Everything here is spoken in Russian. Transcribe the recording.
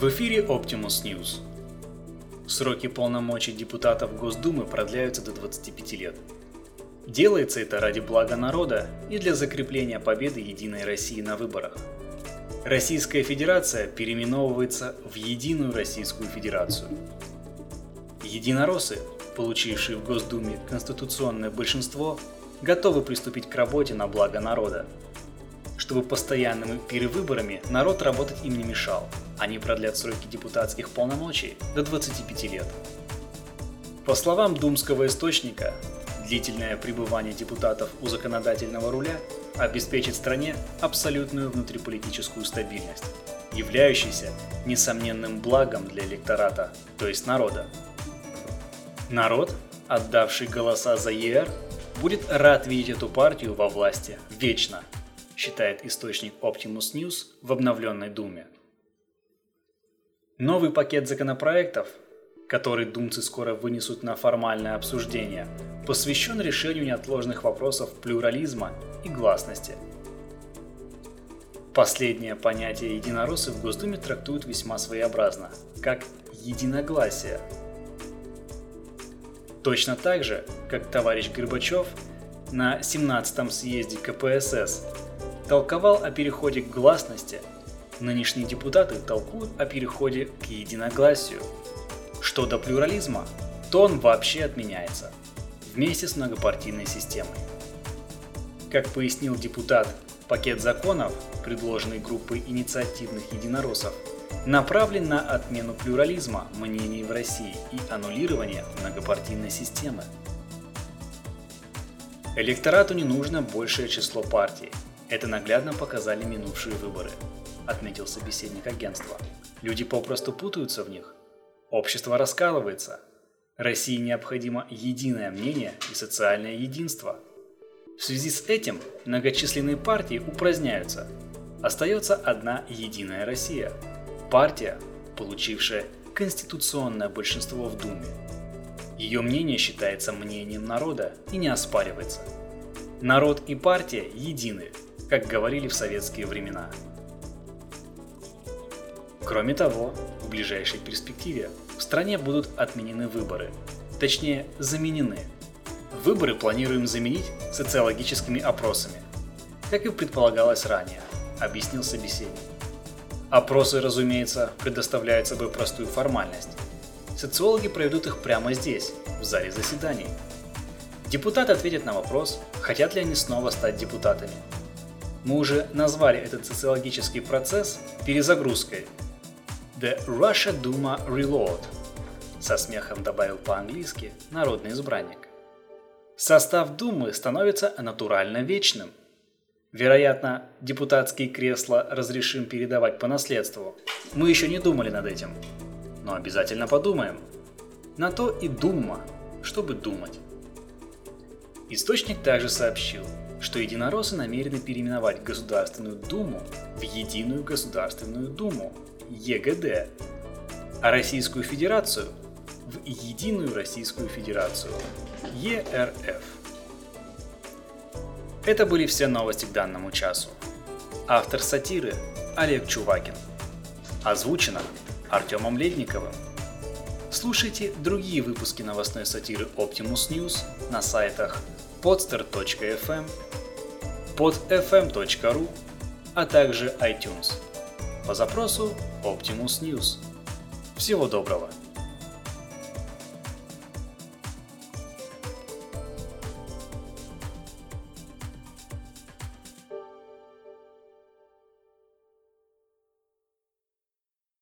В эфире Optimus News. Сроки полномочий депутатов Госдумы продляются до 25 лет. Делается это ради блага народа и для закрепления победы Единой России на выборах. Российская Федерация переименовывается в Единую Российскую Федерацию. Единороссы, получившие в Госдуме конституционное большинство, готовы приступить к работе на благо народа. Чтобы постоянными перевыборами народ работать им не мешал, они продлят сроки депутатских полномочий до 25 лет. По словам думского источника, длительное пребывание депутатов у законодательного руля обеспечит стране абсолютную внутриполитическую стабильность, являющуюся несомненным благом для электората, то есть народа. Народ, отдавший голоса за ЕР, будет рад видеть эту партию во власти вечно, считает источник Optimus News в обновленной Думе. Новый пакет законопроектов, который думцы скоро вынесут на формальное обсуждение, посвящен решению неотложных вопросов плюрализма и гласности. Последнее понятие единороссы в Госдуме трактуют весьма своеобразно, как единогласие – Точно так же, как товарищ Горбачев на 17-м съезде КПСС толковал о переходе к гласности, нынешние депутаты толкуют о переходе к единогласию. Что до плюрализма, то он вообще отменяется, вместе с многопартийной системой. Как пояснил депутат, пакет законов, предложенный группой инициативных единороссов, направлен на отмену плюрализма мнений в России и аннулирование многопартийной системы. Электорату не нужно большее число партий. Это наглядно показали минувшие выборы, отметил собеседник агентства. Люди попросту путаются в них. Общество раскалывается. России необходимо единое мнение и социальное единство. В связи с этим многочисленные партии упраздняются. Остается одна единая Россия – партия, получившая конституционное большинство в Думе. Ее мнение считается мнением народа и не оспаривается. Народ и партия едины, как говорили в советские времена. Кроме того, в ближайшей перспективе в стране будут отменены выборы, точнее заменены. Выборы планируем заменить социологическими опросами, как и предполагалось ранее, объяснил собеседник. Опросы, разумеется, предоставляют собой простую формальность. Социологи проведут их прямо здесь, в зале заседаний. Депутаты ответят на вопрос, хотят ли они снова стать депутатами. Мы уже назвали этот социологический процесс перезагрузкой. The Russia Duma Reload, со смехом добавил по-английски народный избранник. Состав Думы становится натурально вечным. Вероятно, депутатские кресла разрешим передавать по наследству. Мы еще не думали над этим. Но обязательно подумаем. На то и дума, чтобы думать. Источник также сообщил, что единороссы намерены переименовать Государственную Думу в Единую Государственную Думу, ЕГД, а Российскую Федерацию в Единую Российскую Федерацию, ЕРФ. Это были все новости к данному часу. Автор сатиры Олег Чувакин. Озвучено Артемом Ледниковым. Слушайте другие выпуски новостной сатиры Optimus News на сайтах podster.fm, podfm.ru, а также iTunes по запросу Optimus News. Всего доброго!